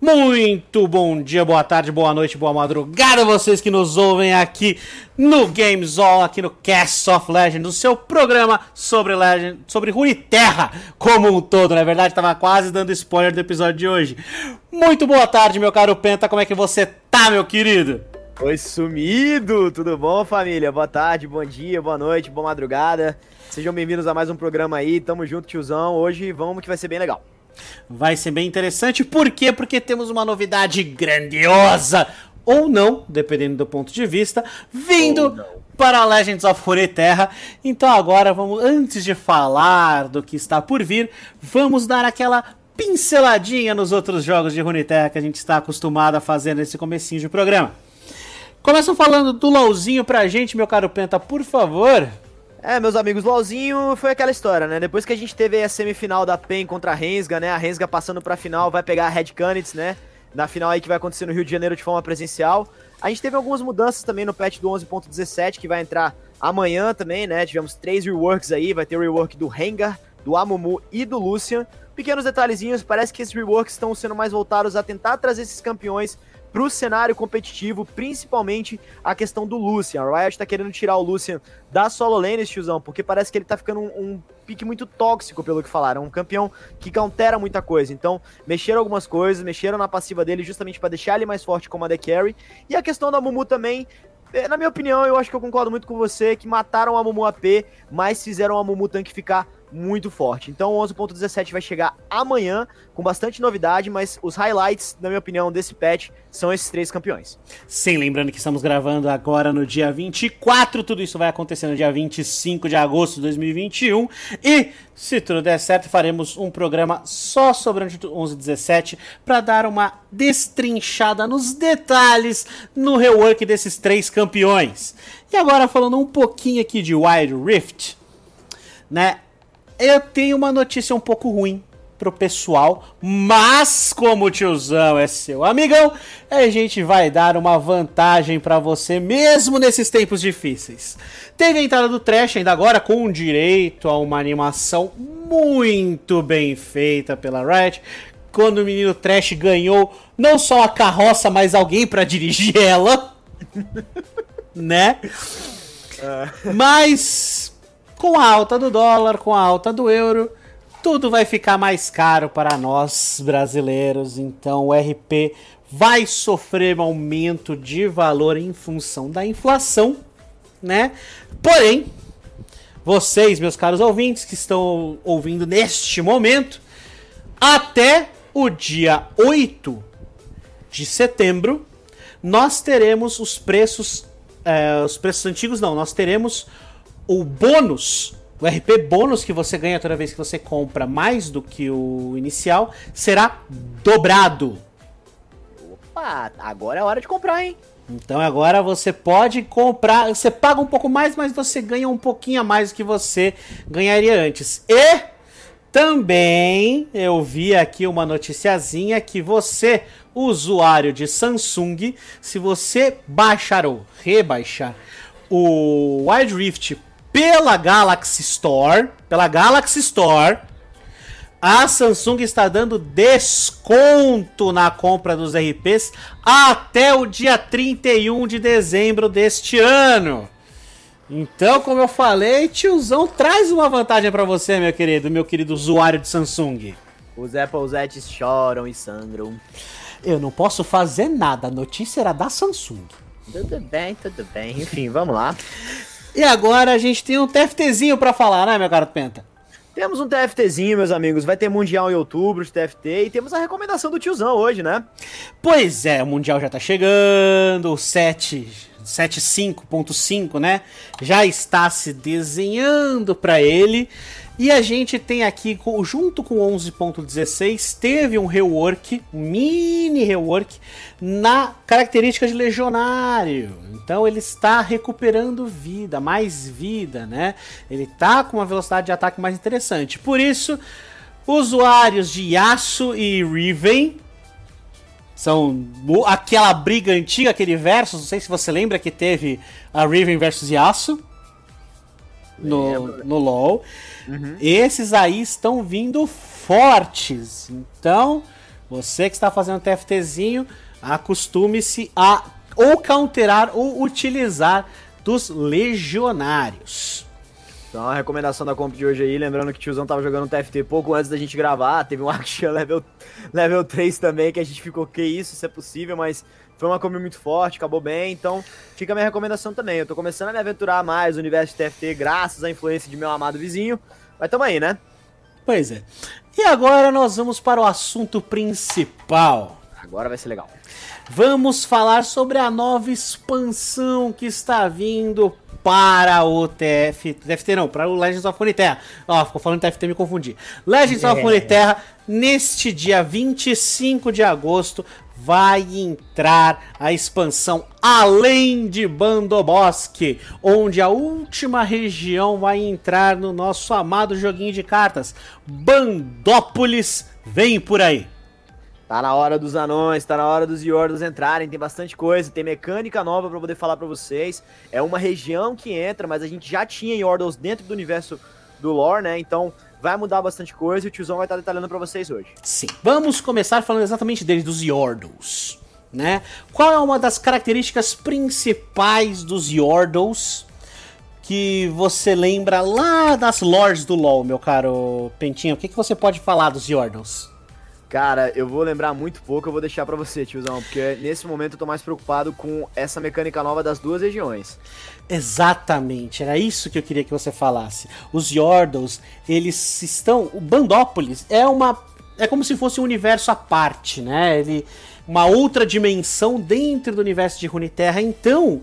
Muito bom dia, boa tarde, boa noite, boa madrugada, vocês que nos ouvem aqui no Games All, aqui no Cast of Legend, o seu programa sobre Legend, sobre Runeterra como um todo, na é verdade, tava quase dando spoiler do episódio de hoje. Muito boa tarde, meu caro Penta, como é que você tá, meu querido? Oi, sumido! Tudo bom, família? Boa tarde, bom dia, boa noite, boa madrugada. Sejam bem-vindos a mais um programa aí, tamo junto, tiozão. Hoje vamos que vai ser bem legal. Vai ser bem interessante, por quê? Porque temos uma novidade grandiosa, ou não, dependendo do ponto de vista, vindo para Legends of Runeterra. Então agora vamos, antes de falar do que está por vir, vamos dar aquela pinceladinha nos outros jogos de Runeterra que a gente está acostumado a fazer nesse comecinho de programa. Começam falando do LOLzinho pra gente, meu caro Penta, por favor. É, meus amigos, LOLzinho foi aquela história, né? Depois que a gente teve a semifinal da PEN contra a Rensga, né? A Rensga passando pra final vai pegar a Red Canids, né? Na final aí que vai acontecer no Rio de Janeiro de forma presencial. A gente teve algumas mudanças também no patch do 11.17, que vai entrar amanhã também, né? Tivemos três reworks aí, vai ter o rework do Rengar, do Amumu e do Lucian. Pequenos detalhezinhos, parece que esses reworks estão sendo mais voltados a tentar trazer esses campeões para o cenário competitivo, principalmente a questão do Lucian. A Riot está querendo tirar o Lucian da solo lane, tiozão, porque parece que ele está ficando um, um, pique muito tóxico, pelo que falaram. Um campeão que countera muita coisa. Então, mexeram algumas coisas, mexeram na passiva dele justamente para deixar ele mais forte como a The Carry. E a questão da Mumu também, é, na minha opinião, eu acho que eu concordo muito com você, que mataram a Mumu AP, mas fizeram a Mumu Tank ficar muito forte. Então o 11.17 vai chegar amanhã com bastante novidade, mas os highlights, na minha opinião, desse patch são esses três campeões. Sim, lembrando que estamos gravando agora no dia 24, tudo isso vai acontecer no dia 25 de agosto de 2021 e se tudo der certo, faremos um programa só sobre o 11.17 para dar uma destrinchada nos detalhes no rework desses três campeões. E agora falando um pouquinho aqui de Wild Rift, né? Eu tenho uma notícia um pouco ruim pro pessoal, mas como o tiozão é seu amigão, a gente vai dar uma vantagem para você mesmo nesses tempos difíceis. Teve a entrada do Trash ainda agora com direito a uma animação muito bem feita pela Riot, quando o menino Trash ganhou não só a carroça, mas alguém para dirigir ela, né? Ah. Mas com a alta do dólar, com a alta do euro, tudo vai ficar mais caro para nós brasileiros. Então o RP vai sofrer um aumento de valor em função da inflação, né? Porém, vocês, meus caros ouvintes, que estão ouvindo neste momento, até o dia 8 de setembro, nós teremos os preços. É, os preços antigos não, nós teremos o bônus, o RP bônus que você ganha toda vez que você compra mais do que o inicial, será dobrado. Opa, agora é hora de comprar, hein? Então agora você pode comprar, você paga um pouco mais, mas você ganha um pouquinho a mais do que você ganharia antes. E também eu vi aqui uma noticiazinha que você, usuário de Samsung, se você baixar ou rebaixar o Wild Rift pela Galaxy Store, pela Galaxy Store, a Samsung está dando desconto na compra dos RPs até o dia 31 de dezembro deste ano. Então, como eu falei, tiozão traz uma vantagem para você, meu querido, meu querido usuário de Samsung. Os Applesettes choram e sangram. Eu não posso fazer nada, a notícia era da Samsung. Tudo bem, tudo bem. Enfim, vamos lá. E agora a gente tem um TFTzinho para falar, né, meu caro Penta? Temos um TFTzinho, meus amigos. Vai ter Mundial em outubro de TFT e temos a recomendação do tiozão hoje, né? Pois é, o Mundial já tá chegando, o 7, 7.5.5, né? Já está se desenhando para ele. E a gente tem aqui, junto com 11.16, teve um rework, um mini rework, na característica de legionário. Então ele está recuperando vida, mais vida, né? Ele está com uma velocidade de ataque mais interessante. Por isso, usuários de Yasuo e Riven são aquela briga antiga, aquele versus, não sei se você lembra que teve a Riven versus Yasuo no, no LoL. Uhum. Esses aí estão vindo fortes. Então, Você que está fazendo TFTzinho, acostume-se a ou counterar ou utilizar dos legionários. Então a recomendação da comp de hoje aí, lembrando que o tiozão tava jogando TFT pouco antes da gente gravar, teve um Action level, level 3 também, que a gente ficou, que isso, isso é possível, mas foi uma comp muito forte, acabou bem, então fica a minha recomendação também. Eu tô começando a me aventurar mais no universo de TFT, graças à influência de meu amado vizinho, mas tamo aí, né? Pois é. E agora nós vamos para o assunto principal. Agora vai ser legal. Vamos falar sobre a nova expansão que está vindo para o TF, TFT não, para o Legends of Runeterra. Ó, ficou falando TFT, me confundi. Legends é. of Runeterra, neste dia 25 de agosto, vai entrar a expansão Além de Bandobosque, onde a última região vai entrar no nosso amado joguinho de cartas, Bandópolis. Vem por aí! Tá na hora dos anões, tá na hora dos Yordos entrarem, tem bastante coisa, tem mecânica nova para poder falar para vocês. É uma região que entra, mas a gente já tinha Yordles dentro do universo do lore, né? Então vai mudar bastante coisa e o tiozão vai estar detalhando para vocês hoje. Sim. Vamos começar falando exatamente deles, dos Yordles, né? Qual é uma das características principais dos Yordles que você lembra lá das lores do LoL, meu caro Pentinho? O que, que você pode falar dos Yordles? Cara, eu vou lembrar muito pouco, eu vou deixar para você, tiozão, porque nesse momento eu tô mais preocupado com essa mecânica nova das duas regiões. Exatamente, era isso que eu queria que você falasse. Os Yordles, eles estão. O Bandópolis é uma. É como se fosse um universo à parte, né? Ele. Uma outra dimensão dentro do universo de Runeterra. Então,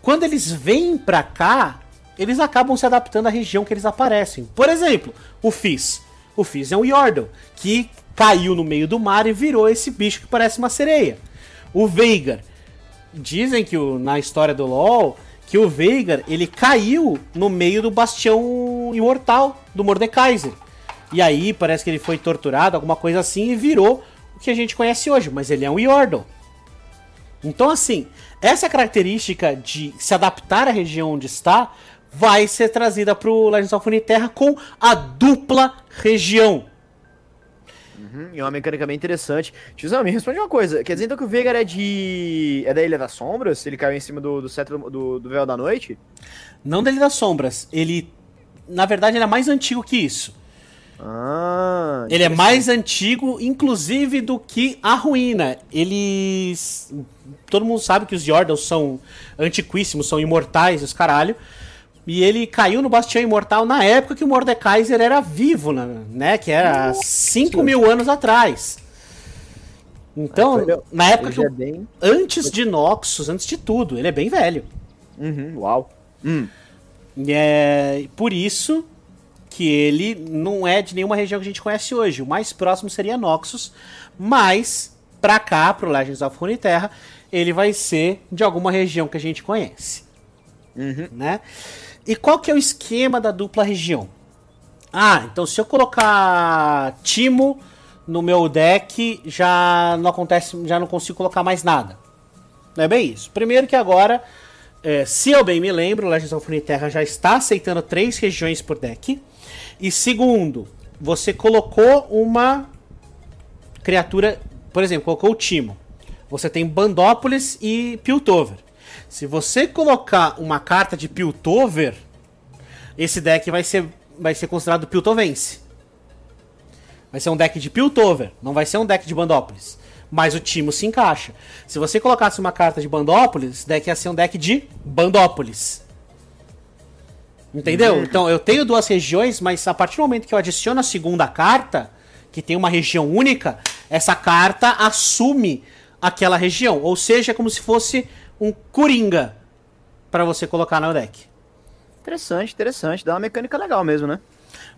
quando eles vêm pra cá, eles acabam se adaptando à região que eles aparecem. Por exemplo, o Fizz. O Fizz é um Yordle, que caiu no meio do mar e virou esse bicho que parece uma sereia. O Veigar. Dizem que o, na história do LoL que o Veigar ele caiu no meio do bastião imortal do Mordekaiser. E aí parece que ele foi torturado, alguma coisa assim, e virou o que a gente conhece hoje. Mas ele é um Yordle. Então, assim, essa característica de se adaptar à região onde está vai ser trazida para o Legends of Runeterra com a dupla região. Uhum, e é uma mecânica bem interessante. Tiozão, me responde uma coisa. Quer dizer então que o Veigar é de. é da Ilha das Sombras? Ele caiu em cima do, do cetro do, do véu da noite? Não da Ilha das Sombras. Ele. Na verdade, ele é mais antigo que isso. Ah, ele é mais antigo, inclusive, do que a ruína. Eles. Todo mundo sabe que os Yordles são antiquíssimos, são imortais, os caralho. E ele caiu no Bastião Imortal na época que o Mordekaiser era vivo, né? Que era 5 mil anos atrás. Então, na época que. É bem... Antes de Noxus, antes de tudo, ele é bem velho. Uhum, uau. Hum. É por isso que ele não é de nenhuma região que a gente conhece hoje. O mais próximo seria Noxus, mas pra cá, pro Legends of Runeterra, ele vai ser de alguma região que a gente conhece. Uhum. Né? E qual que é o esquema da dupla região? Ah, então se eu colocar Timo no meu deck, já não acontece, já não consigo colocar mais nada. Não é bem isso. Primeiro que agora, é, se eu bem me lembro, Legends of Runeterra já está aceitando três regiões por deck. E segundo, você colocou uma criatura, por exemplo, colocou o Timo. Você tem Bandópolis e Piltover. Se você colocar uma carta de Piltover, esse deck vai ser, vai ser considerado Piltovense. Vai ser um deck de Piltover, não vai ser um deck de Bandópolis. Mas o Timo se encaixa. Se você colocasse uma carta de Bandópolis, esse deck ia ser um deck de Bandópolis. Entendeu? Uhum. Então eu tenho duas regiões, mas a partir do momento que eu adiciono a segunda carta, que tem uma região única, essa carta assume aquela região. Ou seja, é como se fosse um Coringa para você colocar no deck. Interessante, interessante. Dá uma mecânica legal mesmo, né?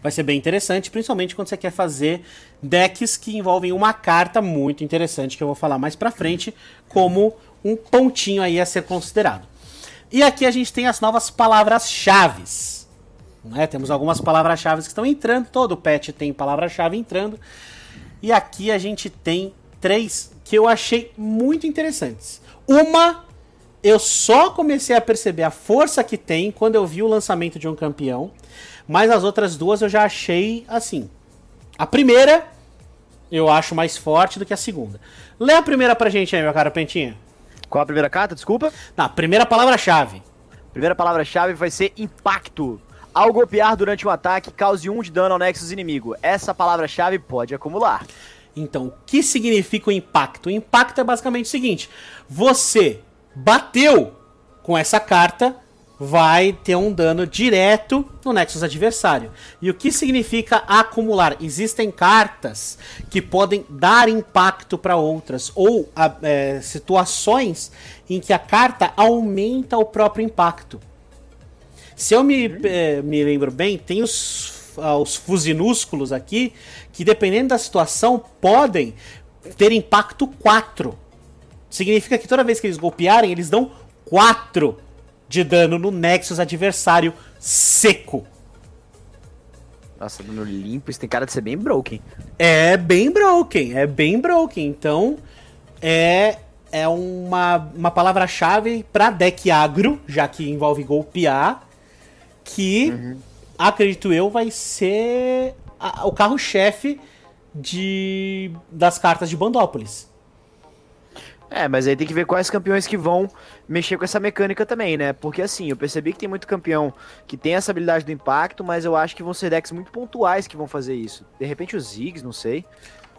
Vai ser bem interessante, principalmente quando você quer fazer decks que envolvem uma carta muito interessante, que eu vou falar mais pra frente, como um pontinho aí a ser considerado. E aqui a gente tem as novas palavras-chave. Né? Temos algumas palavras-chave que estão entrando, todo patch tem palavra-chave entrando. E aqui a gente tem três que eu achei muito interessantes. Uma eu só comecei a perceber a força que tem quando eu vi o lançamento de um campeão. Mas as outras duas eu já achei assim. A primeira eu acho mais forte do que a segunda. Lê a primeira pra gente aí, meu cara Pentinha. Qual a primeira carta? Desculpa. Na primeira palavra-chave. Primeira palavra-chave vai ser impacto. Ao golpear durante um ataque, cause 1 um de dano ao Nexus inimigo. Essa palavra-chave pode acumular. Então, o que significa o impacto? O impacto é basicamente o seguinte: você bateu com essa carta, vai ter um dano direto no Nexus adversário. E o que significa acumular? Existem cartas que podem dar impacto para outras, ou é, situações em que a carta aumenta o próprio impacto. Se eu me, é, me lembro bem, tem os, ah, os fusinúsculos aqui que, dependendo da situação, podem ter impacto 4. Significa que toda vez que eles golpearem, eles dão 4 de dano no Nexus adversário seco. Nossa, dano limpo, isso tem cara de ser bem broken. É bem broken, é bem broken. Então, é, é uma, uma palavra-chave para deck agro, já que envolve golpear, que, uhum. acredito eu, vai ser a, o carro-chefe de das cartas de Bandópolis. É, mas aí tem que ver quais campeões que vão mexer com essa mecânica também, né? Porque assim, eu percebi que tem muito campeão que tem essa habilidade do impacto, mas eu acho que vão ser decks muito pontuais que vão fazer isso. De repente os Ziggs, não sei.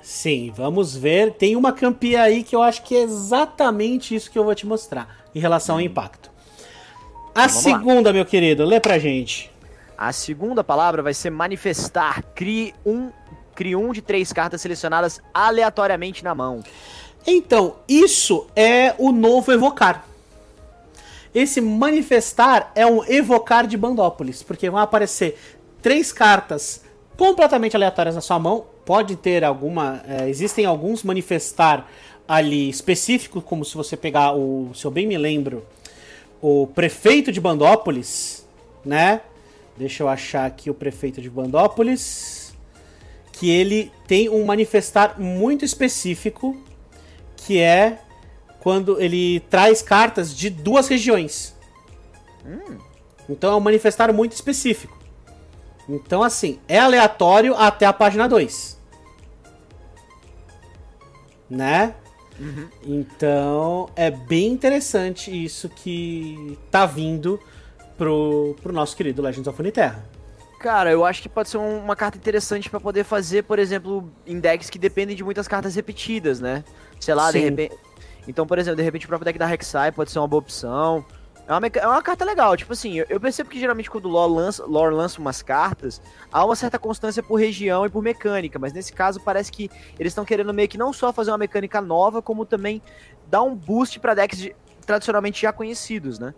Sim, vamos ver. Tem uma campeã aí que eu acho que é exatamente isso que eu vou te mostrar em relação ao impacto. A então, segunda, lá. meu querido, lê pra gente. A segunda palavra vai ser manifestar. Crie um, crie um de três cartas selecionadas aleatoriamente na mão. Então, isso é o novo evocar. Esse manifestar é um evocar de Bandópolis, porque vão aparecer três cartas completamente aleatórias na sua mão. Pode ter alguma. É, existem alguns manifestar ali específicos, como se você pegar o. Se eu bem me lembro, o prefeito de Bandópolis, né? Deixa eu achar aqui o prefeito de Bandópolis. Que ele tem um manifestar muito específico que é quando ele traz cartas de duas regiões. Hum. Então é um manifestário muito específico. Então, assim, é aleatório até a página 2. Né? Uhum. Então, é bem interessante isso que tá vindo pro, pro nosso querido Legends of Uniterra. Cara, eu acho que pode ser uma carta interessante para poder fazer, por exemplo, em decks que dependem de muitas cartas repetidas, né? Sei lá, Sim. de repente. Então, por exemplo, de repente o próprio deck da Rek'Sai pode ser uma boa opção. É uma, é uma carta legal, tipo assim, eu, percebo que geralmente quando o lore lança, lore lança umas cartas, há uma certa constância por região e por mecânica, mas nesse caso parece que eles estão querendo meio que não só fazer uma mecânica nova, como também dar um boost para decks de, tradicionalmente já conhecidos, né?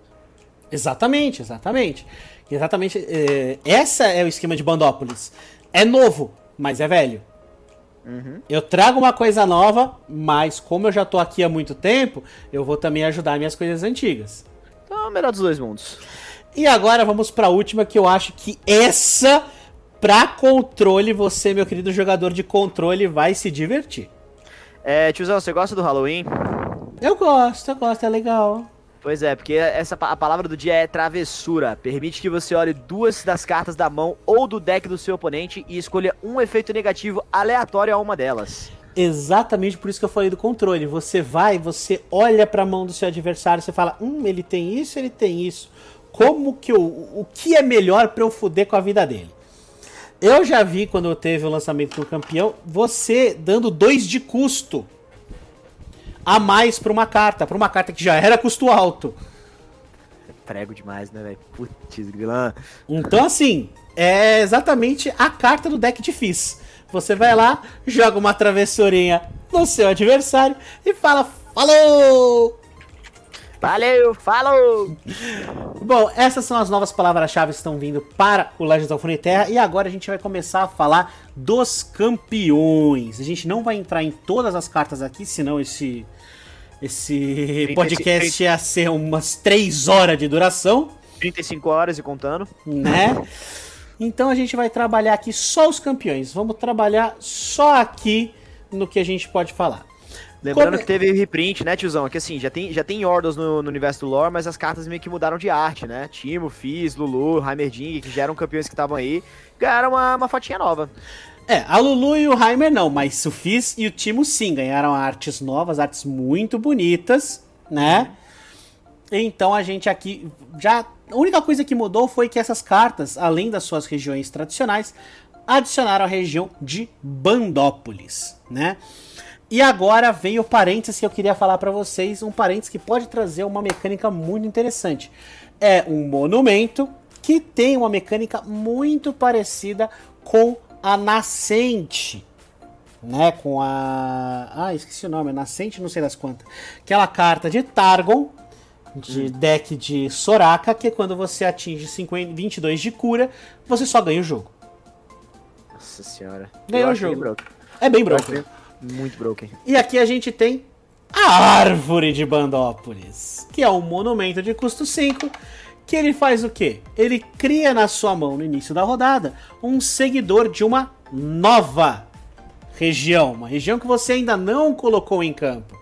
Exatamente, exatamente. Exatamente. É, essa é o esquema de Bandópolis. É novo, mas é velho. Uhum. Eu trago uma coisa nova, mas como eu já tô aqui há muito tempo, eu vou também ajudar minhas coisas antigas. Então, é o melhor dos dois mundos. E agora vamos para a última que eu acho que essa para controle você, meu querido jogador de controle, vai se divertir. É, tiozão, você gosta do Halloween? Eu gosto, eu gosto, é legal. Pois é, porque essa a palavra do dia é travessura. Permite que você olhe duas das cartas da mão ou do deck do seu oponente e escolha um efeito negativo aleatório a uma delas. Exatamente por isso que eu falei do controle. Você vai, você olha para a mão do seu adversário, você fala: "Hum, ele tem isso, ele tem isso. Como que eu, o que é melhor para eu fuder com a vida dele?" Eu já vi quando teve o lançamento do campeão, você dando dois de custo a mais pra uma carta, pra uma carta que já era custo alto. Prego demais, né, velho? Putz, grilã. Então, assim, é exatamente a carta do deck de Fizz. Você vai lá, joga uma travessurinha no seu adversário e fala: Falou! Valeu, falou! Bom, essas são as novas palavras-chave que estão vindo para o Legends of Runeterra e agora a gente vai começar a falar dos campeões. A gente não vai entrar em todas as cartas aqui, senão esse esse podcast ia ser umas 3 horas de duração. 35 horas e contando. Né? Então a gente vai trabalhar aqui só os campeões. Vamos trabalhar só aqui no que a gente pode falar. Lembrando Como... que teve reprint, né, tiozão? Que assim, já tem, já tem Ordos no, no, universo do lore, mas as cartas meio que mudaram de arte, né? Timo, Fizz, Lulu, Heimerding, que já eram campeões que estavam aí, ganharam uma, uma fotinha nova. É, a Lulu e o Heimer não, mas o Fizz e o Timo sim ganharam artes novas, artes muito bonitas, né? Então a gente aqui já. A única coisa que mudou foi que essas cartas, além das suas regiões tradicionais, adicionaram a região de Bandópolis, né? E agora vem o parênteses que eu queria falar para vocês, um parênteses que pode trazer uma mecânica muito interessante. É um monumento que tem uma mecânica muito parecida com a Nascente, né? Com a. Ah, esqueci o nome, Nascente, não sei das quantas. Aquela carta de Targon, de hum. deck de Soraka, que é quando você atinge 50, 22 de cura, você só ganha o jogo. Nossa senhora. Ganhou o jogo. É bem broken. Muito broken. E aqui a gente tem a Árvore de Bandópolis, que é um monumento de custo 5, que ele faz o quê? Ele cria na sua mão, no início da rodada, um seguidor de uma nova região, uma região que você ainda não colocou em campo.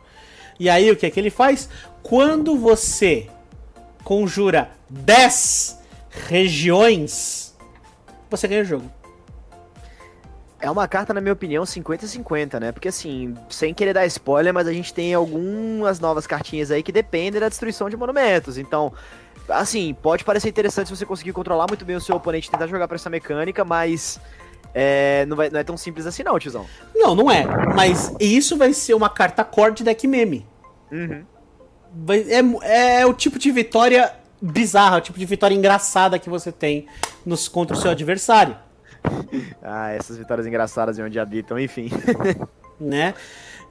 E aí o que é que ele faz? Quando você conjura 10 regiões, você ganha o jogo. É uma carta, na minha opinião, 50-50, né? Porque assim, sem querer dar spoiler, mas a gente tem algumas novas cartinhas aí que dependem da destruição de monumentos. Então, assim, pode parecer interessante se você conseguir controlar muito bem o seu oponente e tentar jogar pra essa mecânica, mas é, não, vai, não é tão simples assim não, tiozão. Não, não é. Mas isso vai ser uma carta core de deck meme. Uhum. É, é o tipo de vitória bizarra, o tipo de vitória engraçada que você tem nos, contra o seu adversário. ah, essas vitórias engraçadas em onde habitam, enfim. né?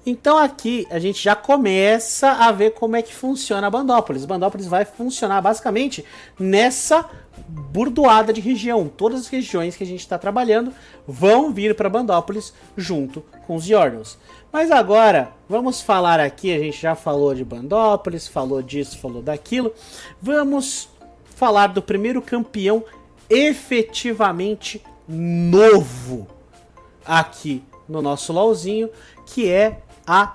Então aqui a gente já começa a ver como é que funciona a Bandópolis. Bandópolis vai funcionar basicamente nessa burdoada de região. Todas as regiões que a gente está trabalhando vão vir para Bandópolis junto com os Jordans. Mas agora, vamos falar aqui, a gente já falou de Bandópolis, falou disso, falou daquilo. Vamos falar do primeiro campeão efetivamente novo aqui no nosso LOLzinho, que é a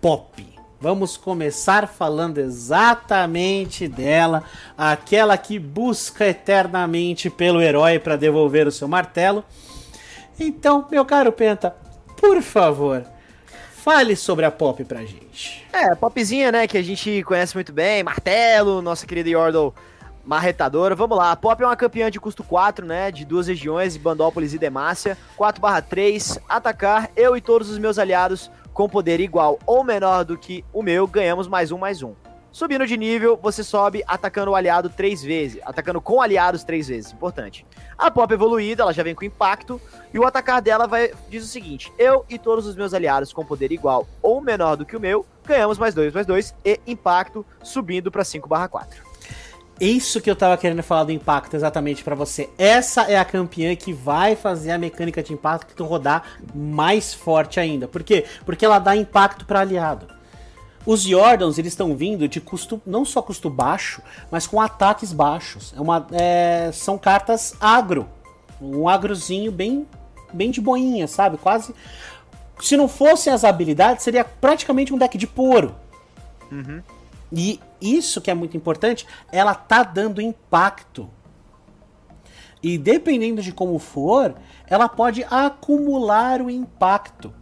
Pop. Vamos começar falando exatamente dela, aquela que busca eternamente pelo herói para devolver o seu martelo. Então, meu caro Penta, por favor, fale sobre a Pop pra gente. É, a Popzinha, né, que a gente conhece muito bem, martelo, nossa querida Yordle marretadora. Vamos lá, a Pop é uma campeã de custo 4, né? De duas regiões, Bandópolis e Demácia. 4/3, atacar, eu e todos os meus aliados com poder igual ou menor do que o meu, ganhamos mais um, mais um. Subindo de nível, você sobe atacando o aliado três vezes. Atacando com aliados três vezes, importante. A pop evoluída, ela já vem com impacto. E o atacar dela vai diz o seguinte: Eu e todos os meus aliados com poder igual ou menor do que o meu, ganhamos mais dois, mais dois. E impacto subindo para 5/4. Isso que eu tava querendo falar do impacto exatamente para você. Essa é a campeã que vai fazer a mecânica de impacto rodar mais forte ainda. Por quê? Porque ela dá impacto para aliado. Os Jordans, eles estão vindo de custo, não só custo baixo, mas com ataques baixos. É uma, é, são cartas agro. Um agrozinho bem, bem de boinha, sabe? Quase. Se não fossem as habilidades, seria praticamente um deck de poro. Uhum. E isso que é muito importante, ela tá dando impacto. E dependendo de como for, ela pode acumular o impacto.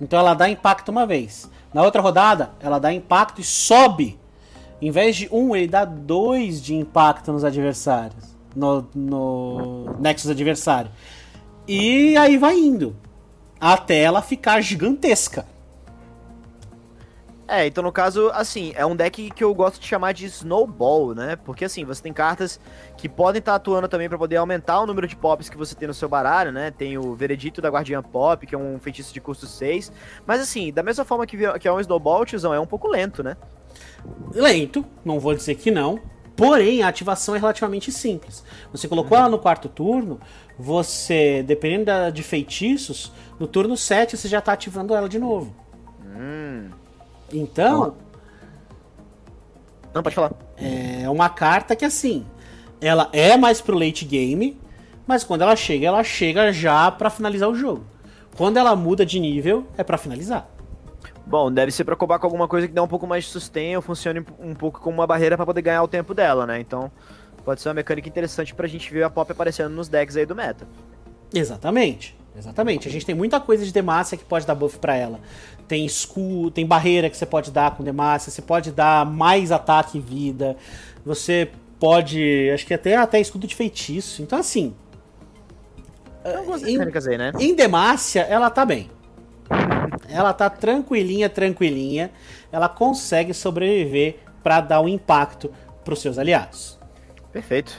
Então ela dá impacto uma vez. Na outra rodada, ela dá impacto e sobe. Em vez de um, ele dá dois de impacto nos adversários. No, no Nexus adversário. E aí vai indo. Até ela ficar gigantesca. É, então no caso, assim, é um deck que eu gosto de chamar de Snowball, né? Porque assim, você tem cartas que podem estar tá atuando também para poder aumentar o número de pops que você tem no seu baralho, né? Tem o Veredito da Guardiã Pop, que é um feitiço de custo 6. Mas assim, da mesma forma que, que é um Snowball, tiozão, é um pouco lento, né? Lento, não vou dizer que não. Porém, a ativação é relativamente simples. Você colocou uhum. ela no quarto turno, você, dependendo de feitiços, no turno 7 você já está ativando ela de novo. Hum. Então. Não, pode falar. É uma carta que, assim, ela é mais pro late game, mas quando ela chega, ela chega já para finalizar o jogo. Quando ela muda de nível, é para finalizar. Bom, deve ser pra combar com alguma coisa que dá um pouco mais de sustain ou funcione um pouco como uma barreira para poder ganhar o tempo dela, né? Então, pode ser uma mecânica interessante pra gente ver a pop aparecendo nos decks aí do meta. Exatamente. Exatamente. A gente tem muita coisa de Demacia que pode dar buff para ela. Tem escudo, tem barreira que você pode dar com Demacia, você pode dar mais ataque e vida. Você pode, acho que até até escudo de feitiço. Então assim, em, aí, né? em Demacia ela tá bem. Ela tá tranquilinha, tranquilinha. Ela consegue sobreviver para dar um impacto pros seus aliados. Perfeito.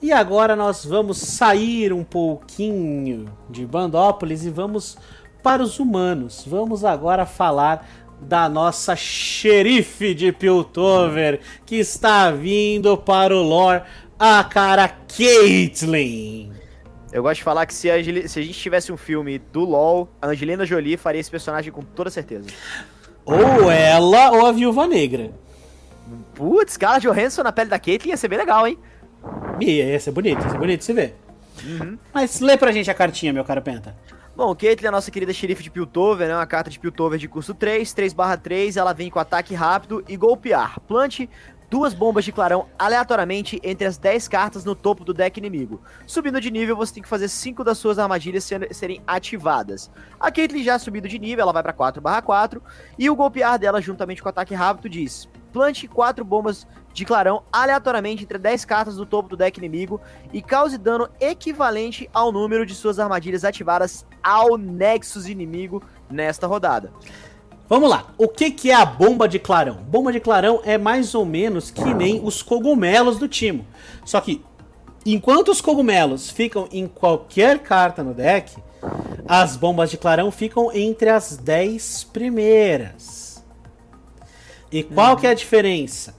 E agora nós vamos sair um pouquinho de Bandópolis e vamos para os humanos. Vamos agora falar da nossa xerife de Piltover, que está vindo para o lore, a cara Caitlyn. Eu gosto de falar que se a, se a gente tivesse um filme do LoL, a Angelina Jolie faria esse personagem com toda certeza. Ou ela ou a Viúva Negra. Putz, cara, Johansson na pele da Caitlyn ia ser bem legal, hein? Ia, ia ser bonito, ia ser bonito se ver. Uhum. Mas lê pra gente a cartinha, meu caro Penta. Bom, Caitlyn é a nossa querida xerife de Piltover, né? Uma carta de Piltover de curso 3, 3 3, ela vem com ataque rápido e golpear. Plante duas bombas de clarão aleatoriamente entre as 10 cartas no topo do deck inimigo. Subindo de nível, você tem que fazer 5 das suas armadilhas serem ativadas. A Caitlyn já subindo de nível, ela vai para 4 4 e o golpear dela juntamente com o ataque rápido diz: plante 4 bombas de clarão aleatoriamente entre 10 cartas do topo do deck inimigo e cause dano equivalente ao número de suas armadilhas ativadas ao Nexus inimigo nesta rodada. Vamos lá, o que, que é a bomba de clarão? Bomba de clarão é mais ou menos que nem os cogumelos do Timo. Só que, enquanto os cogumelos ficam em qualquer carta no deck, as bombas de clarão ficam entre as 10 primeiras. E qual uhum. que é a diferença?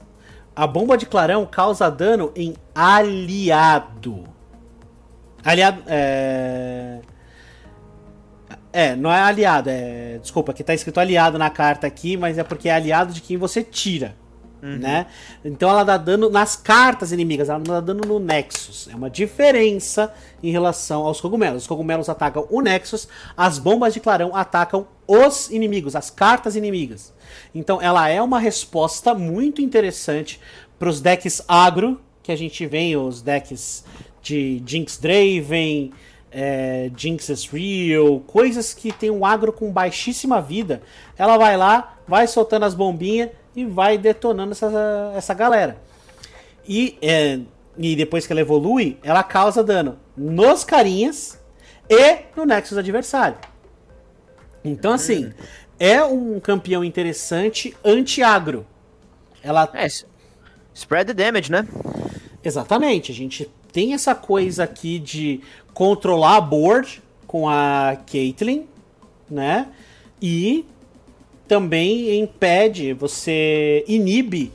A bomba de clarão causa dano em aliado. Aliado. É. É, não é aliado, é. Desculpa, aqui tá escrito aliado na carta aqui, mas é porque é aliado de quem você tira. Uhum. Né? Então ela dá dano nas cartas inimigas, ela não dá dano no Nexus. É uma diferença em relação aos cogumelos. Os cogumelos atacam o Nexus, as bombas de clarão atacam os inimigos, as cartas inimigas. Então ela é uma resposta muito interessante para os decks agro, que a gente vê, os decks de Jinx Draven, é, Jinx Real, coisas que tem um agro com baixíssima vida, ela vai lá, vai soltando as bombinhas e vai detonando essa, essa galera. E, é, e depois que ela evolui, ela causa dano nos carinhas e no Nexus adversário. Então, assim, é um campeão interessante anti-agro. Ela. É, spread the damage, né? Exatamente. A gente tem essa coisa aqui de controlar a board com a Caitlyn, né? E também impede, você inibe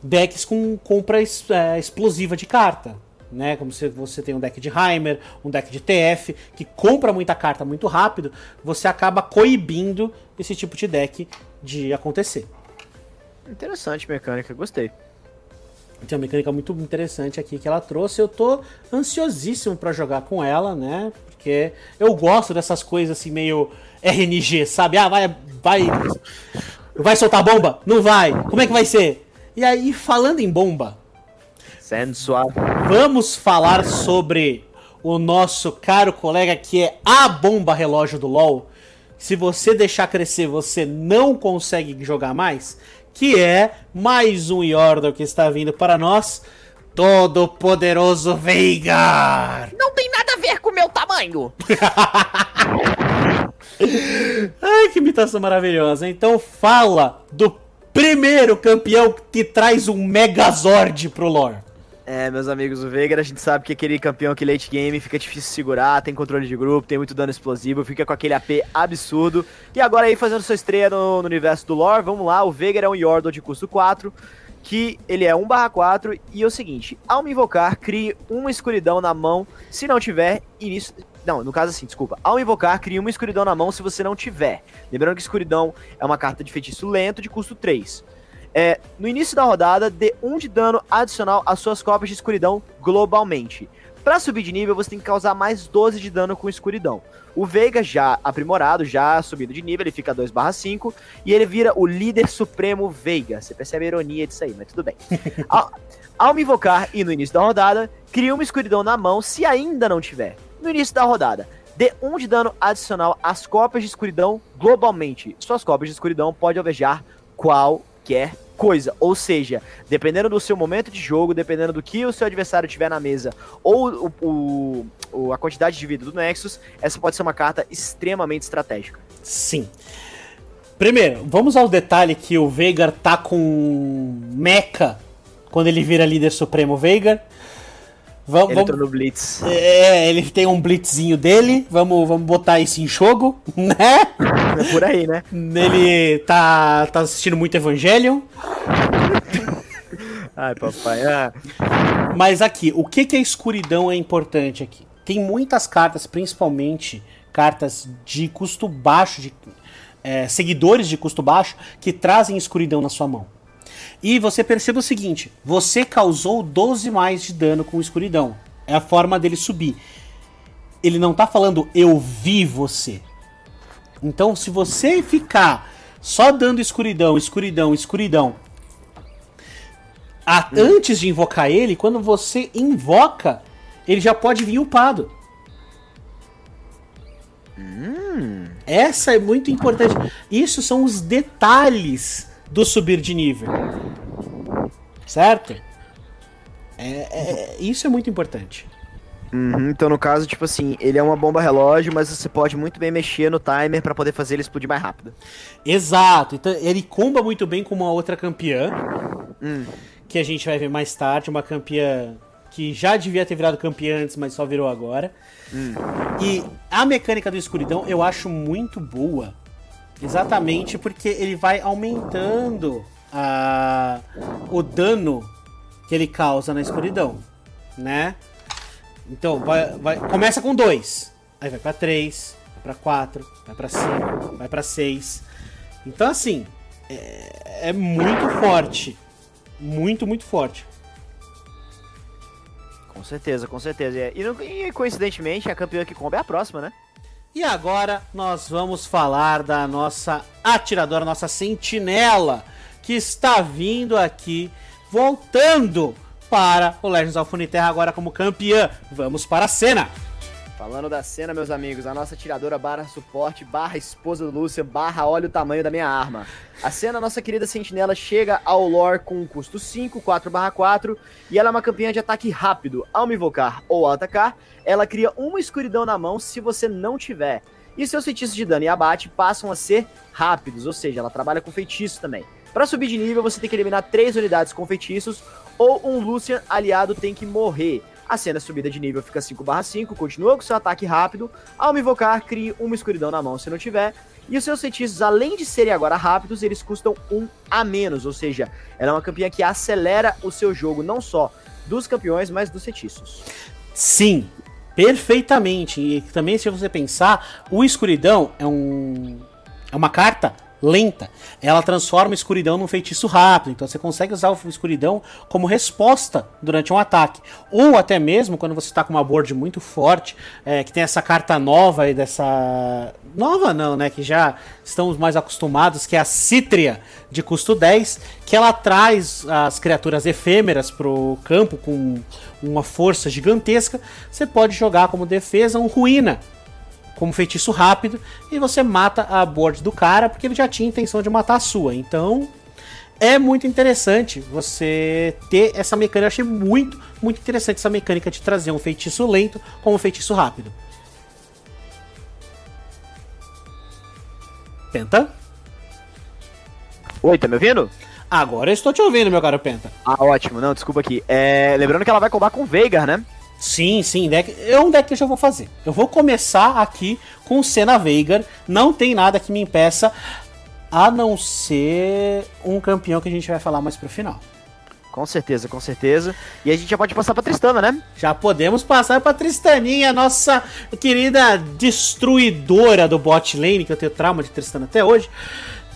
decks com compra é, explosiva de carta. Né, como se você tem um deck de Heimer, um deck de TF, que compra muita carta muito rápido, você acaba coibindo esse tipo de deck de acontecer. Interessante mecânica, gostei. Tem uma mecânica muito interessante aqui que ela trouxe. Eu tô ansiosíssimo para jogar com ela, né? Porque eu gosto dessas coisas assim meio RNG, sabe? Ah, vai vai vai soltar bomba? Não vai. Como é que vai ser? E aí, falando em bomba, sensual. Vamos falar sobre o nosso caro colega que é a bomba relógio do LoL. Se você deixar crescer, você não consegue jogar mais que é mais um Yordle que está vindo para nós, todo poderoso Veigar. Não tem nada a ver com o meu tamanho. Ai, que imitação maravilhosa. Então fala do primeiro campeão que traz um Megazord pro lore. É, meus amigos, o Veigar a gente sabe que aquele campeão que late game fica difícil segurar, tem controle de grupo, tem muito dano explosivo, fica com aquele AP absurdo. E agora aí fazendo sua estreia no, no universo do lore, vamos lá, o Veigar é um Yordle de custo 4, que ele é 1 4 e é o seguinte, ao me invocar, crie uma escuridão na mão, se não tiver início... Não, no caso assim, desculpa. Ao invocar, crie uma escuridão na mão se você não tiver. Lembrando que escuridão é uma carta de feitiço lento de custo 3 é, no início da rodada, dê 1 de dano adicional às suas cópias de escuridão globalmente. Para subir de nível, você tem que causar mais 12 de dano com escuridão. O Veiga, já aprimorado, já subido de nível, ele fica 2/5 e ele vira o líder supremo Veiga. Você percebe a ironia disso aí, mas tudo bem. ao, ao me invocar e no início da rodada, crie uma escuridão na mão se ainda não tiver. No início da rodada. Dê 1 de dano adicional às cópias de escuridão globalmente. Suas cópias de escuridão podem alvejar qualquer coisa. Ou seja, dependendo do seu momento de jogo, dependendo do que o seu adversário tiver na mesa, ou o, o, a quantidade de vida do Nexus, essa pode ser uma carta extremamente estratégica. Sim. Primeiro, vamos ao detalhe que o Veigar tá com mecha quando ele vira líder supremo Veigar. Vamos, ele entrou no Blitz. É, ele tem um Blitzzinho dele. Vamos, vamos botar isso em jogo, né? É por aí, né? Ele tá, tá assistindo muito Evangelion. Ai, papai. Ah. Mas aqui, o que, que a escuridão é importante aqui? Tem muitas cartas, principalmente cartas de custo baixo, de é, seguidores de custo baixo, que trazem escuridão na sua mão. E você perceba o seguinte: você causou 12 mais de dano com escuridão. É a forma dele subir. Ele não tá falando eu vi você. Então, se você ficar só dando escuridão, escuridão, escuridão, a, hum. antes de invocar ele, quando você invoca, ele já pode vir upado. Hum. Essa é muito importante. Isso são os detalhes do subir de nível. Certo? É, é, isso é muito importante. Uhum, então, no caso, tipo assim, ele é uma bomba relógio, mas você pode muito bem mexer no timer para poder fazer ele explodir mais rápido. Exato. Então, ele comba muito bem com uma outra campeã, hum. que a gente vai ver mais tarde, uma campeã que já devia ter virado campeã antes, mas só virou agora. Hum. E a mecânica do escuridão eu acho muito boa, Exatamente porque ele vai aumentando a, o dano que ele causa na escuridão, né? Então, vai, vai, começa com 2, aí vai para 3, vai para 4, vai para 5, vai para 6. Então, assim, é, é muito forte. Muito, muito forte. Com certeza, com certeza. E, e coincidentemente, a campeã que comba é a próxima, né? E agora nós vamos falar da nossa atiradora, nossa sentinela, que está vindo aqui, voltando para o Legends of Uniterra agora como campeã. Vamos para a cena! Falando da cena, meus amigos, a nossa tiradora barra suporte, barra esposa do Lúcia, barra olha o tamanho da minha arma. A cena, nossa querida sentinela chega ao lore com um custo 5, 4 barra 4, e ela é uma campeã de ataque rápido. Ao me invocar ou atacar, ela cria uma escuridão na mão se você não tiver. E seus feitiços de dano e abate passam a ser rápidos, ou seja, ela trabalha com feitiços também. Para subir de nível, você tem que eliminar 3 unidades com feitiços, ou um Lucian aliado tem que morrer. A cena subida de nível fica 5/5, continua com seu ataque rápido. Ao me invocar, crie uma escuridão na mão se não tiver. E os seus feitiços, além de serem agora rápidos, eles custam um a menos. Ou seja, ela é uma campeã que acelera o seu jogo, não só dos campeões, mas dos feitiços. Sim, perfeitamente. E também, se você pensar, o escuridão é um. É uma carta lenta. Ela transforma a escuridão num feitiço rápido, então você consegue usar o escuridão como resposta durante um ataque. Ou até mesmo quando você está com uma board muito forte, é, que tem essa carta nova aí dessa. Nova não, né? Que já estamos mais acostumados, que é a Cítria de custo 10, que ela traz as criaturas efêmeras pro campo com uma força gigantesca. Você pode jogar como defesa um Ruína como feitiço rápido e você mata a board do cara porque ele já tinha intenção de matar a sua. Então é muito interessante você ter essa mecânica. Eu achei muito, muito interessante essa mecânica de trazer um feitiço lento como um feitiço rápido. Penta? Oi, tá me ouvindo? Agora eu estou te ouvindo, meu caro Penta. Ah, ótimo. Não, desculpa aqui. É... Lembrando que ela vai combar com o Veigar, né? Sim, sim, deck. É um deck que eu já vou fazer. Eu vou começar aqui com o Senna Veigar. Não tem nada que me impeça, a não ser um campeão que a gente vai falar mais pro final. Com certeza, com certeza. E a gente já pode passar pra Tristana, né? Já podemos passar pra Tristaninha, nossa querida destruidora do bot lane, que eu tenho trauma de Tristana até hoje.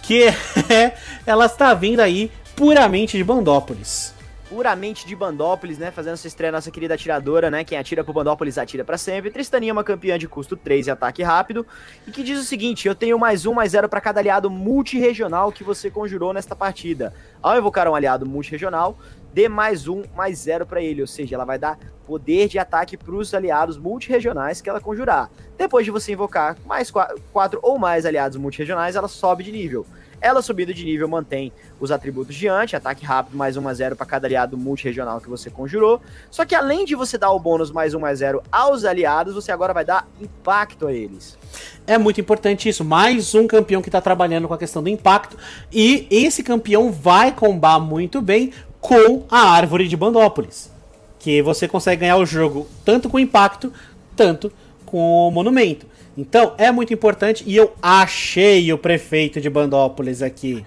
Que é, ela está vindo aí puramente de Bandópolis. Puramente de Bandópolis, né? Fazendo sua estreia nossa querida atiradora, né? Quem atira pro Bandópolis atira para sempre. Tristaninha é uma campeã de custo 3 e ataque rápido. E que diz o seguinte: eu tenho mais um, mais zero para cada aliado multirregional que você conjurou nesta partida. Ao invocar um aliado multirregional, dê mais um, mais zero para ele. Ou seja, ela vai dar poder de ataque pros aliados multirregionais que ela conjurar. Depois de você invocar mais quatro ou mais aliados multirregionais, ela sobe de nível. Ela subindo de nível mantém os atributos diante, ataque rápido mais 1 a 0 para cada aliado multirregional que você conjurou. Só que além de você dar o bônus mais 1 mais 0 aos aliados, você agora vai dar impacto a eles. É muito importante isso. Mais um campeão que está trabalhando com a questão do impacto. E esse campeão vai combar muito bem com a árvore de Bandópolis. Que você consegue ganhar o jogo tanto com impacto, tanto com o monumento. Então é muito importante e eu achei o prefeito de Bandópolis aqui.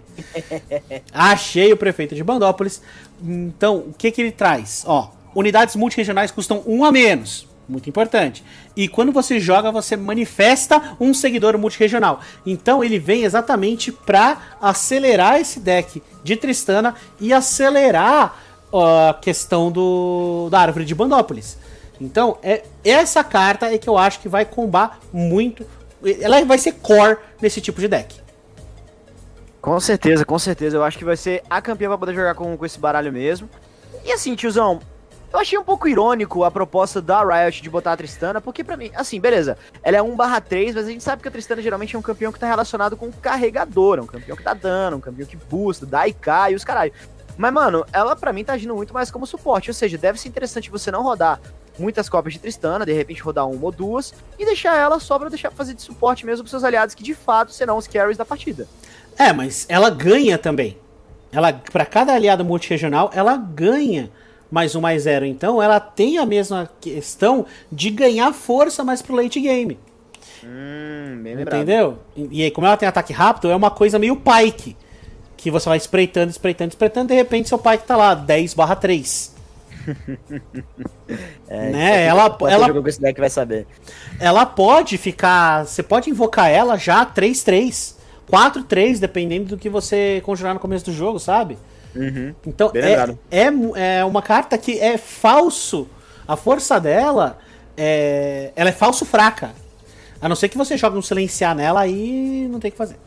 achei o prefeito de Bandópolis. Então, o que que ele traz? Ó, unidades multiregionais custam um a menos. Muito importante. E quando você joga, você manifesta um seguidor multiregional. Então ele vem exatamente para acelerar esse deck de Tristana e acelerar a questão do, da árvore de Bandópolis. Então, é essa carta é que eu acho que vai combar muito. Ela vai ser core nesse tipo de deck. Com certeza, com certeza. Eu acho que vai ser a campeã pra poder jogar com, com esse baralho mesmo. E assim, tiozão, eu achei um pouco irônico a proposta da Riot de botar a Tristana, porque para mim, assim, beleza, ela é 1 3, mas a gente sabe que a Tristana geralmente é um campeão que tá relacionado com carregador, é um campeão que dá dano, um campeão que boosta, dá e cai, os caralho. Mas, mano, ela para mim tá agindo muito mais como suporte, ou seja, deve ser interessante você não rodar muitas cópias de Tristana, de repente rodar uma ou duas, e deixar ela só pra deixar fazer de suporte mesmo pros seus aliados, que de fato serão os carries da partida. É, mas ela ganha também. Ela, para cada aliado multirregional, ela ganha mais um mais zero. Então ela tem a mesma questão de ganhar força mais pro late game. Hum, bem Entendeu? E, e como ela tem ataque rápido, é uma coisa meio Pike. Que você vai espreitando, espreitando, espreitando, de repente seu Pike tá lá, 10 barra 3. é, né? Ela, ela jogou com esse deck vai saber. Ela pode ficar, você pode invocar ela já 3-3, 4-3, dependendo do que você conjurar no começo do jogo, sabe? Uhum. Então é, é, é uma carta que é falso. A força dela é, ela é falso fraca. A não ser que você jogue um silenciar nela, aí não tem o que fazer.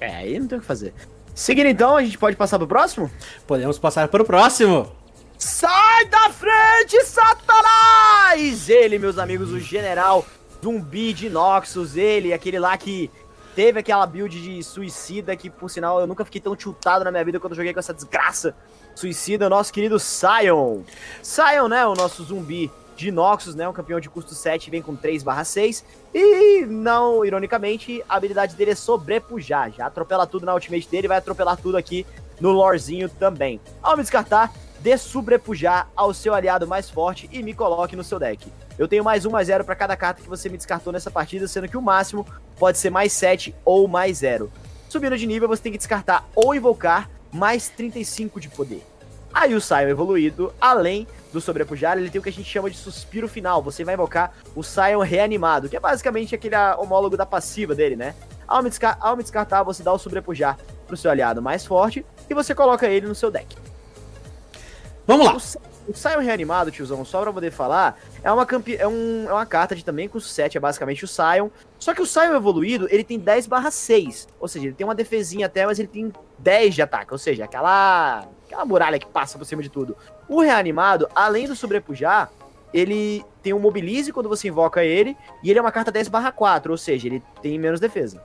É, aí não tem o que fazer. Seguindo então, a gente pode passar pro próximo? Podemos passar pro próximo. Sai da frente, Satanás! Ele, meus amigos, o general zumbi de Noxus, ele, aquele lá que teve aquela build de suicida que, por sinal, eu nunca fiquei tão tiltado na minha vida quando joguei com essa desgraça suicida, nosso querido Sion. Sion, né, o nosso zumbi de Noxus, né, um campeão de custo 7, vem com 3 6, e não, ironicamente, a habilidade dele é sobrepujar, já atropela tudo na ultimate dele, vai atropelar tudo aqui no lorezinho também. Ao me descartar, dê sobrepujar ao seu aliado mais forte e me coloque no seu deck. Eu tenho mais um mais zero para cada carta que você me descartou nessa partida, sendo que o máximo pode ser mais 7 ou mais zero. Subindo de nível, você tem que descartar ou invocar mais 35 de poder. Aí o Sion evoluído, além do sobrepujar, ele tem o que a gente chama de suspiro final. Você vai invocar o Sion reanimado, que é basicamente aquele homólogo da passiva dele, né? Ao me, descar ao me descartar, você dá o sobrepujar pro seu aliado mais forte e você coloca ele no seu deck. Vamos lá. O, o Sion reanimado, tiozão, só pra poder falar, é uma, campe... é, um... é uma carta de também com 7, é basicamente o Sion. Só que o Sion evoluído, ele tem 10 barra 6. Ou seja, ele tem uma defesinha até, mas ele tem 10 de ataque. Ou seja, aquela. aquela muralha que passa por cima de tudo. O reanimado, além do sobrepujar, ele tem um mobilize quando você invoca ele, e ele é uma carta 10 barra 4, ou seja, ele tem menos defesa.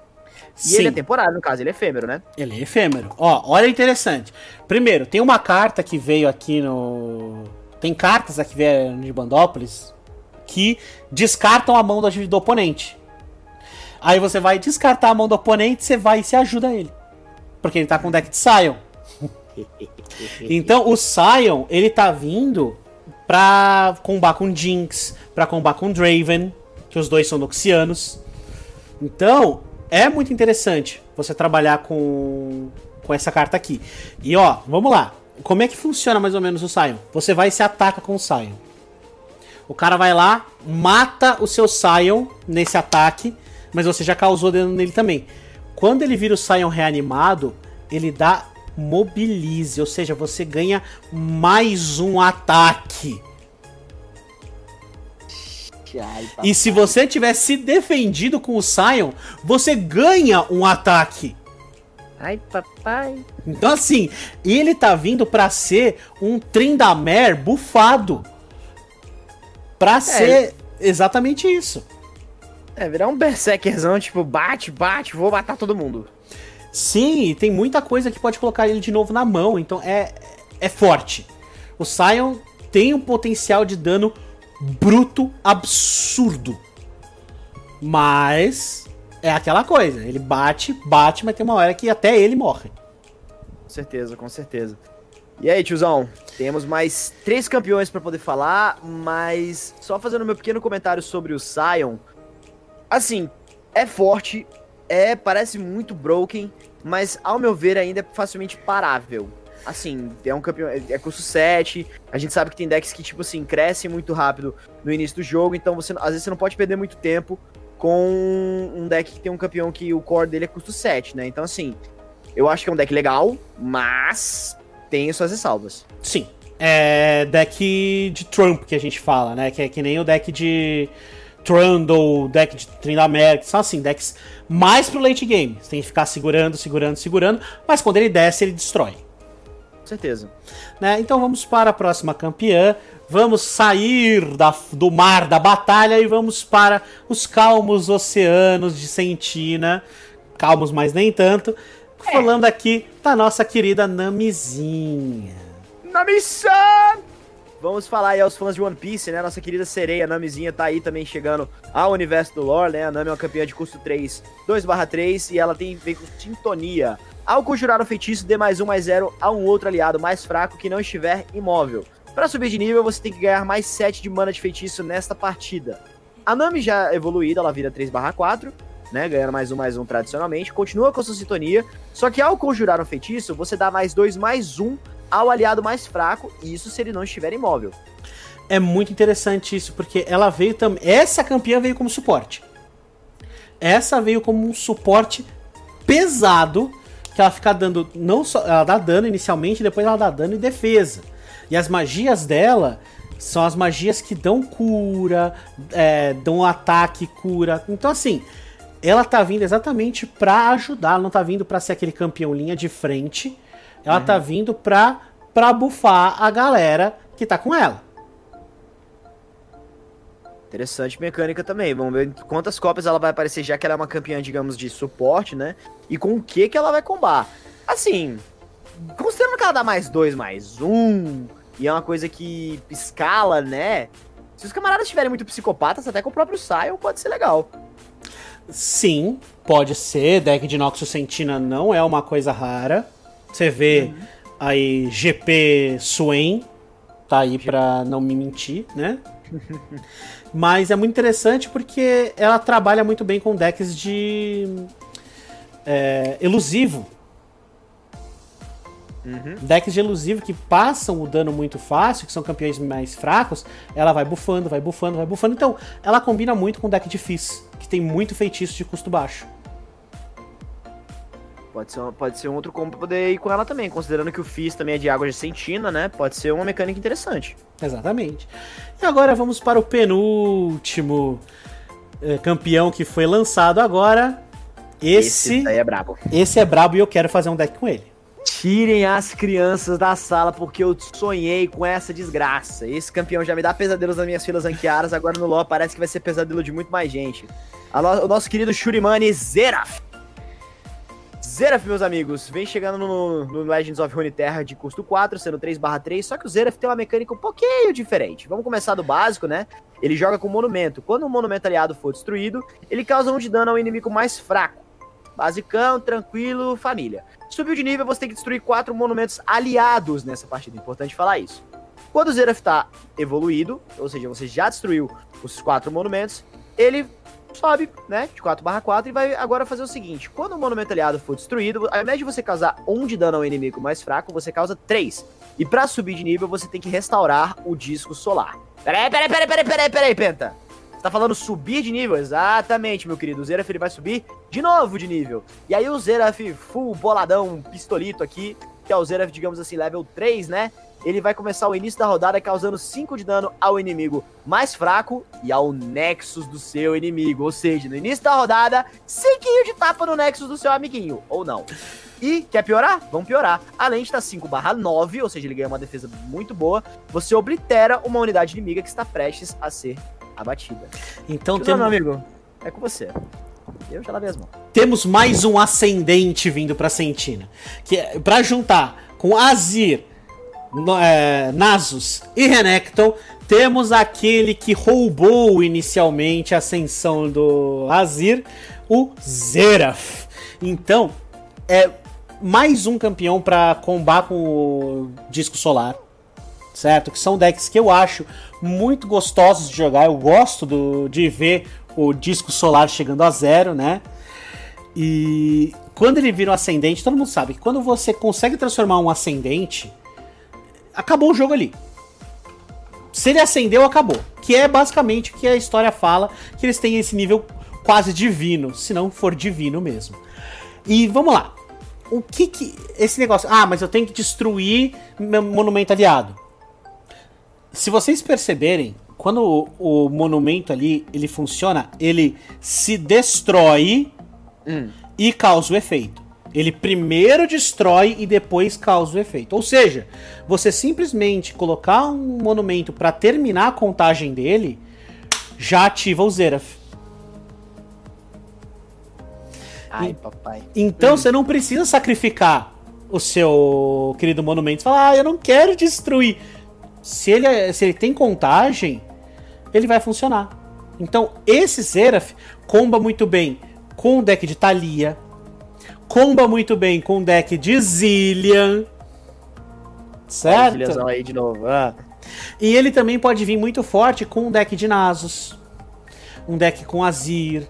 E Sim. ele é temporário, no caso, ele é efêmero, né? Ele é efêmero. Ó, olha interessante. Primeiro, tem uma carta que veio aqui no. Tem cartas aqui veio de Bandópolis que descartam a mão do, do oponente. Aí você vai descartar a mão do oponente, você vai e se ajuda ele. Porque ele tá com deck de Sion. então o Sion, ele tá vindo pra combar com Jinx, pra combar com Draven, que os dois são noxianos. Então, é muito interessante você trabalhar com, com essa carta aqui. E ó, vamos lá. Como é que funciona mais ou menos o Sion? Você vai e se ataca com o Sion. O cara vai lá, mata o seu Sion nesse ataque, mas você já causou dano nele também. Quando ele vira o Sion reanimado, ele dá mobilize, ou seja, você ganha mais um ataque. Ai, E se você tiver se defendido com o Sion, você ganha um ataque. Ai, papai. Então assim, ele tá vindo pra ser um Trindamer bufado. Pra ser exatamente isso. É, virar um berserkerzão, tipo, bate, bate, vou matar todo mundo. Sim, e tem muita coisa que pode colocar ele de novo na mão, então é, é forte. O Sion tem um potencial de dano bruto absurdo. Mas é aquela coisa, ele bate, bate, mas tem uma hora que até ele morre. Com certeza, com certeza. E aí, tiozão? Temos mais três campeões pra poder falar, mas só fazendo meu pequeno comentário sobre o Sion. Assim, é forte, é parece muito broken, mas ao meu ver ainda é facilmente parável. Assim, é um campeão, é é custo 7, a gente sabe que tem decks que, tipo assim, crescem muito rápido no início do jogo, então você, às vezes você não pode perder muito tempo com um deck que tem um campeão que o core dele é custo 7, né? Então, assim, eu acho que é um deck legal, mas tem suas ressalvas. Sim. É deck de Trump que a gente fala, né? Que é que nem o deck de Trundle, deck de Trindamer, são assim, decks mais pro late game. Você tem que ficar segurando, segurando, segurando, mas quando ele desce, ele destrói. Com certeza. né? Então vamos para a próxima campeã. Vamos sair da- do mar da batalha e vamos para os calmos oceanos de Sentina. Calmos, mas nem tanto. Falando aqui da nossa querida Namizinha. Nami-san! Vamos falar aí aos fãs de One Piece, né? Nossa querida sereia Namizinha tá aí também chegando ao universo do lore, né? A Nami é uma campeã de custo 3, 2/3 e ela tem vem com sintonia. Ao conjurar o feitiço, dê mais um mais zero a um outro aliado mais fraco que não estiver imóvel. Para subir de nível, você tem que ganhar mais 7 de mana de feitiço nesta partida. A Nami já evoluída, ela vira 3/4, né? Ganhando mais um mais um tradicionalmente. Continua com sua sintonia. Só que ao conjurar um feitiço, você dá mais dois mais um ao aliado mais fraco, e isso se ele não estiver imóvel. É muito interessante isso, porque ela veio também. Essa campeã veio como suporte. Essa veio como um suporte pesado, que ela fica dando. Não só. Ela dá dano inicialmente, depois ela dá dano e defesa. E as magias dela são as magias que dão cura, é, dão ataque, cura. Então, assim, ela tá vindo exatamente pra ajudar, ela não tá vindo pra ser aquele campeão linha de frente. Ela tá vindo pra, pra bufar a galera que tá com ela. Interessante mecânica também. Vamos ver quantas cópias ela vai aparecer, já que ela é uma campeã, digamos, de suporte, né? E com o que que ela vai combar. Assim, considerando que ela dá mais dois, mais um, e é uma coisa que escala, né? Se os camaradas estiverem muito psicopatas, até com o próprio Sion pode ser legal. Sim, pode ser. Deck de Noxus Sentina não é uma coisa rara. Você vê aí GP Swain, tá aí pra não me mentir, né? Mas é muito interessante porque ela trabalha muito bem com decks de é, elusivo. Decks de elusivo que passam o dano muito fácil, que são campeões mais fracos, ela vai bufando, vai bufando, vai bufando. Então, ela combina muito com deck de Fizz, que tem muito feitiço de custo baixo. Pode ser, pode ser um outro combo pra poder ir com ela também, considerando que o Fizz também é de água de sentina, né? Pode ser uma mecânica interessante. Exatamente. E agora vamos para o penúltimo eh, campeão que foi lançado agora. Esse, daí é brabo. esse é brabo e eu quero fazer um deck com ele. Tirem as crianças da sala porque eu sonhei com essa desgraça. Esse campeão já me dá pesadelos nas minhas filas ranqueadas, agora no LoL parece que vai ser pesadelo de muito mais gente. No- o nosso querido Shurimani Zeraf. Zeraf, meus amigos, vem chegando no, no Legends of Runeterra de custo 4, sendo 3/3, só que o Zeraf tem uma mecânica um pouquinho diferente. Vamos começar do básico, né? Ele joga com monumento. Quando um monumento aliado for destruído, ele causa um de dano ao inimigo mais fraco. Basicão, tranquilo, família. Subiu de nível, você tem que destruir quatro monumentos aliados nessa partida. Importante falar isso. Quando o Zeraf tá evoluído, ou seja, você já destruiu os quatro monumentos, ele sobe, né, de 4/4 e vai agora fazer o seguinte: quando o monumento aliado for destruído, ao invés de você causar um de dano ao inimigo mais fraco, você causa três. E pra subir de nível, você tem que restaurar o disco solar. Peraí, peraí, peraí, peraí, peraí, peraí, Penta. Você tá falando subir de nível? Exatamente, meu querido. O Zeraf ele vai subir de novo de nível. E aí o Zeraf, full boladão, pistolito aqui, que é o Zeref, digamos assim, level 3, né? Ele vai começar o início da rodada causando 5 de dano ao inimigo mais fraco e ao Nexus do seu inimigo. Ou seja, no início da rodada, 5 de tapa no Nexus do seu amiguinho. Ou não. E quer piorar? Vamos piorar. Além de estar 5 barra 9, ou seja, ele ganha uma defesa muito boa, você oblitera uma unidade inimiga que está prestes a ser abatida. Então Temos... temos, meu amigo, é com você. Eu já lavei as mãos. temos mais um ascendente vindo pra Sentina. Que é pra juntar com Azir, é, Nasus e Renekton, temos aquele que roubou inicialmente a ascensão do Azir, o Zeraf. Então, é mais um campeão pra combar com o disco solar. Certo? Que são decks que eu acho muito gostosos de jogar. Eu gosto do- de ver o disco solar chegando a zero, né? E quando ele vira um ascendente, todo mundo sabe que quando você consegue transformar um ascendente, acabou o jogo ali. Se ele acendeu, acabou. Que é basicamente o que a história fala, que eles têm esse nível quase divino, se não for divino mesmo. E vamos lá. O que que esse negócio? Ah, mas eu tenho que destruir meu monumento aliado. Se vocês perceberem, quando o, o monumento ali ele funciona, ele se destrói e causa o efeito. Ele primeiro destrói e depois causa o efeito. Ou seja, você simplesmente colocar um monumento para terminar a contagem dele, já ativa o Zeraf. Ai, papai. Então você não precisa sacrificar o seu querido monumento. Você fala, ah, eu não quero destruir. Se ele, é- se ele tem contagem, ele vai funcionar. Então, esse Seraph comba muito bem com o deck de Thalia, comba muito bem com o deck de Zillian, certo? Filhazão aí de novo. Ah. E ele também pode vir muito forte com um deck de Nasus. Um deck com Azir.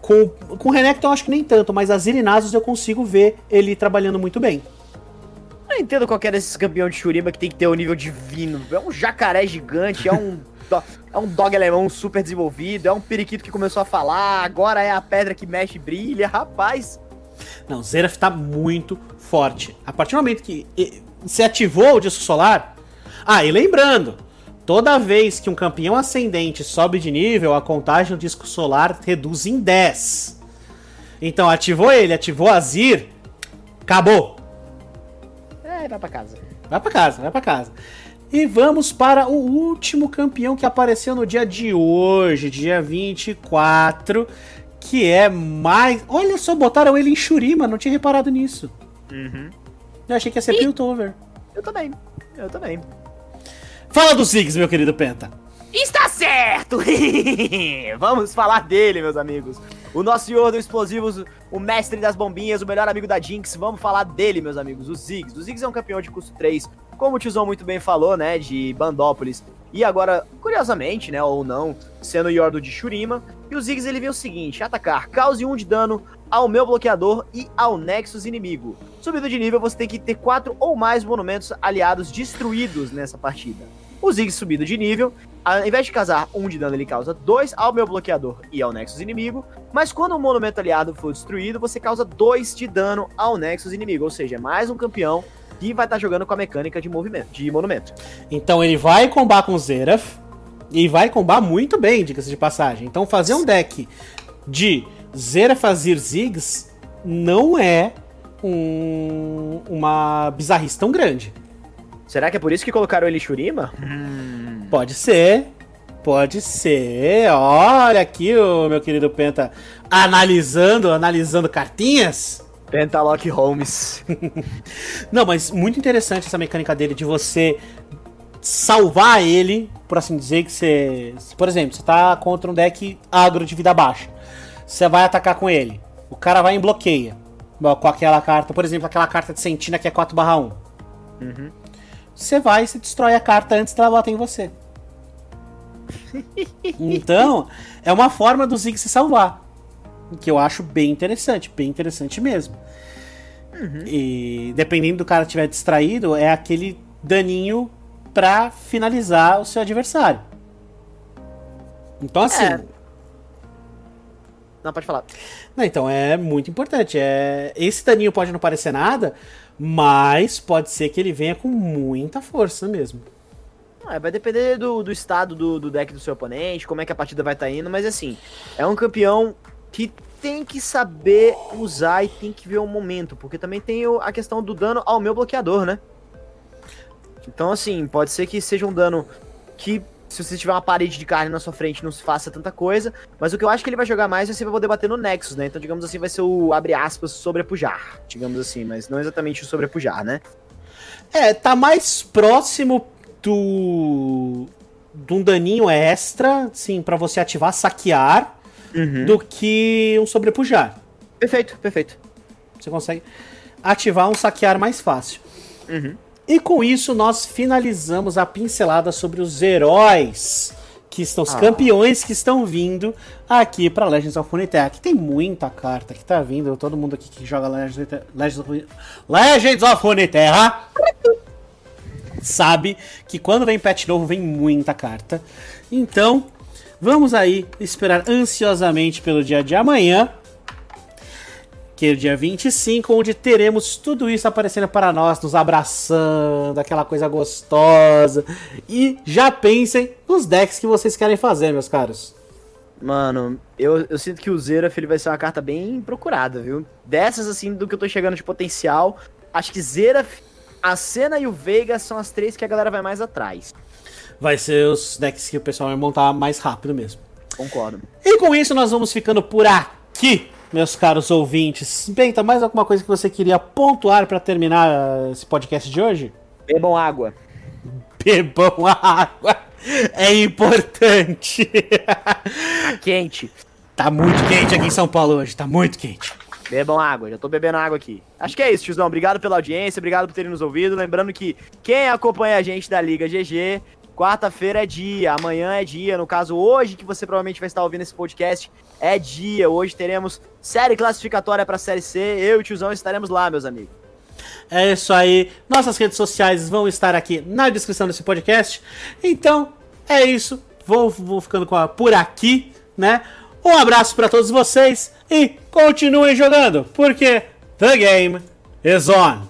Com, com Renekton eu acho que nem tanto, mas Azir e Nasus eu consigo ver ele trabalhando muito bem. Eu não entendo qual que é desses campeões de Shuriba que tem que ter o nível divino. É um jacaré gigante, é um, do- é um dog alemão super desenvolvido, é um periquito que começou a falar, agora é a pedra que mexe e brilha. Rapaz, Não, Zeraf tá muito forte. A partir do momento que se ativou o disco solar. Ah, e lembrando, toda vez que um campeão ascendente sobe de nível, a contagem do disco solar reduz em 10. Então ativou ele, ativou Azir, acabou. é, vai pra casa. Vai pra casa, vai pra casa. E vamos para o último campeão que apareceu no dia de hoje, dia 24, que é mais. Olha só, botaram ele em Shurima, não tinha reparado nisso. Eu achei que ia ser Piltover. Eu também, eu também. Fala dos Ziggs, meu querido Penta. Está certo! Vamos falar dele, meus amigos. O nosso senhor dos explosivos, o mestre das bombinhas, o melhor amigo da Jinx. Vamos falar dele, meus amigos, o Ziggs. O Ziggs é um campeão de custo 3, como o Tizão muito bem falou, né, de Bandópolis. E agora, curiosamente, né, ou não, sendo o Yordo de Shurima. E o Ziggs, ele vê o seguinte, atacar, cause 1 de dano ao meu bloqueador e ao Nexus inimigo. Subindo de nível, você tem que ter 4 ou mais monumentos aliados destruídos nessa partida. O Ziggs subindo de nível, ao invés de causar 1 de dano, ele causa 2 ao meu bloqueador e ao Nexus inimigo. Mas quando o monumento aliado for destruído, você causa 2 de dano ao Nexus inimigo. Ou seja, mais um campeão que vai estar jogando com a mecânica de movimento, de monumento. Então ele vai combar com Zeraf e vai combar muito bem, diga-se de passagem. Então fazer um deck de Zeraf Azir Ziggs não é um- uma bizarrice tão grande. Será que é por isso que colocaram ele em Shurima? Pode ser, pode ser. Olha aqui o meu querido Penta analisando, analisando cartinhas. Pentalock Holmes. Não, mas muito interessante essa mecânica dele de você salvar ele, por assim dizer, que você. Por exemplo, você tá contra um deck agro de vida baixa. Você vai atacar com ele. O cara vai em bloqueia. Com aquela carta, por exemplo, aquela carta de Sentina que é 4/1. Você vai e você destrói a carta antes dela bater em você. Então, é uma forma do Zig se salvar. Que eu acho bem interessante, bem interessante mesmo. E dependendo do cara estiver distraído, é aquele daninho pra finalizar o seu adversário. Então, assim. É. Não, pode falar. Não, então é muito importante. É... Esse daninho pode não parecer nada, mas pode ser que ele venha com muita força mesmo. Ah, vai depender do, do estado do, do, deck do seu oponente, como é que a partida vai estar tá indo, mas assim, é um campeão que tem que saber usar e tem que ver o momento, porque também tem a questão do dano ao meu bloqueador, né? Então, assim, pode ser que seja um dano que, se você tiver uma parede de carne na sua frente, não se faça tanta coisa, mas o que eu acho que ele vai jogar mais é você vai poder bater no Nexus, né? Então, digamos assim, vai ser o, abre aspas, sobrepujar, digamos assim, mas não exatamente o sobrepujar, né? É, tá mais próximo do. de um daninho extra, sim, para você ativar, saquear, uhum. do que um sobrepujar. Perfeito, perfeito. Você consegue ativar um saquear mais fácil. Uhum. E com isso nós finalizamos a pincelada sobre os heróis que estão os ah. campeões que estão vindo aqui para Legends of Runeterra. Que tem muita carta que tá vindo, todo mundo aqui que joga Legends, Legends, Legends of Runeterra sabe que quando vem patch novo vem muita carta. Então, vamos aí esperar ansiosamente pelo dia de amanhã que é o dia 25, onde teremos tudo isso aparecendo para nós, nos abraçando, aquela coisa gostosa. E já pensem nos decks que vocês querem fazer, meus caros. Mano, eu, eu sinto que o Zeraf ele vai ser uma carta bem procurada, viu? Dessas, assim, do que eu tô chegando de potencial, acho que Zeraf, a Senna e o Veiga são as três que a galera vai mais atrás. Vai ser os decks que o pessoal vai montar mais rápido mesmo. Concordo. E com isso nós vamos ficando por aqui meus caros ouvintes. Bem, tá mais alguma coisa que você queria pontuar para terminar esse podcast de hoje? Bebam água. Bebam água. É importante. Tá quente. Tá muito quente aqui em São Paulo hoje, tá muito quente. Bebam água, já tô bebendo água aqui. Acho que é isso, tiozão. Obrigado pela audiência, obrigado por terem nos ouvido. Lembrando que quem acompanha a gente da Liga GG Quarta-feira é dia, amanhã é dia. No caso, hoje, que você provavelmente vai estar ouvindo esse podcast, é dia. Hoje teremos série classificatória para a Série C. Eu e o tiozão estaremos lá, meus amigos. É isso aí. Nossas redes sociais vão estar aqui na descrição desse podcast. Então, é isso. Vou, vou ficando a, por aqui, né? Um abraço para todos vocês e continuem jogando, porque the game is on.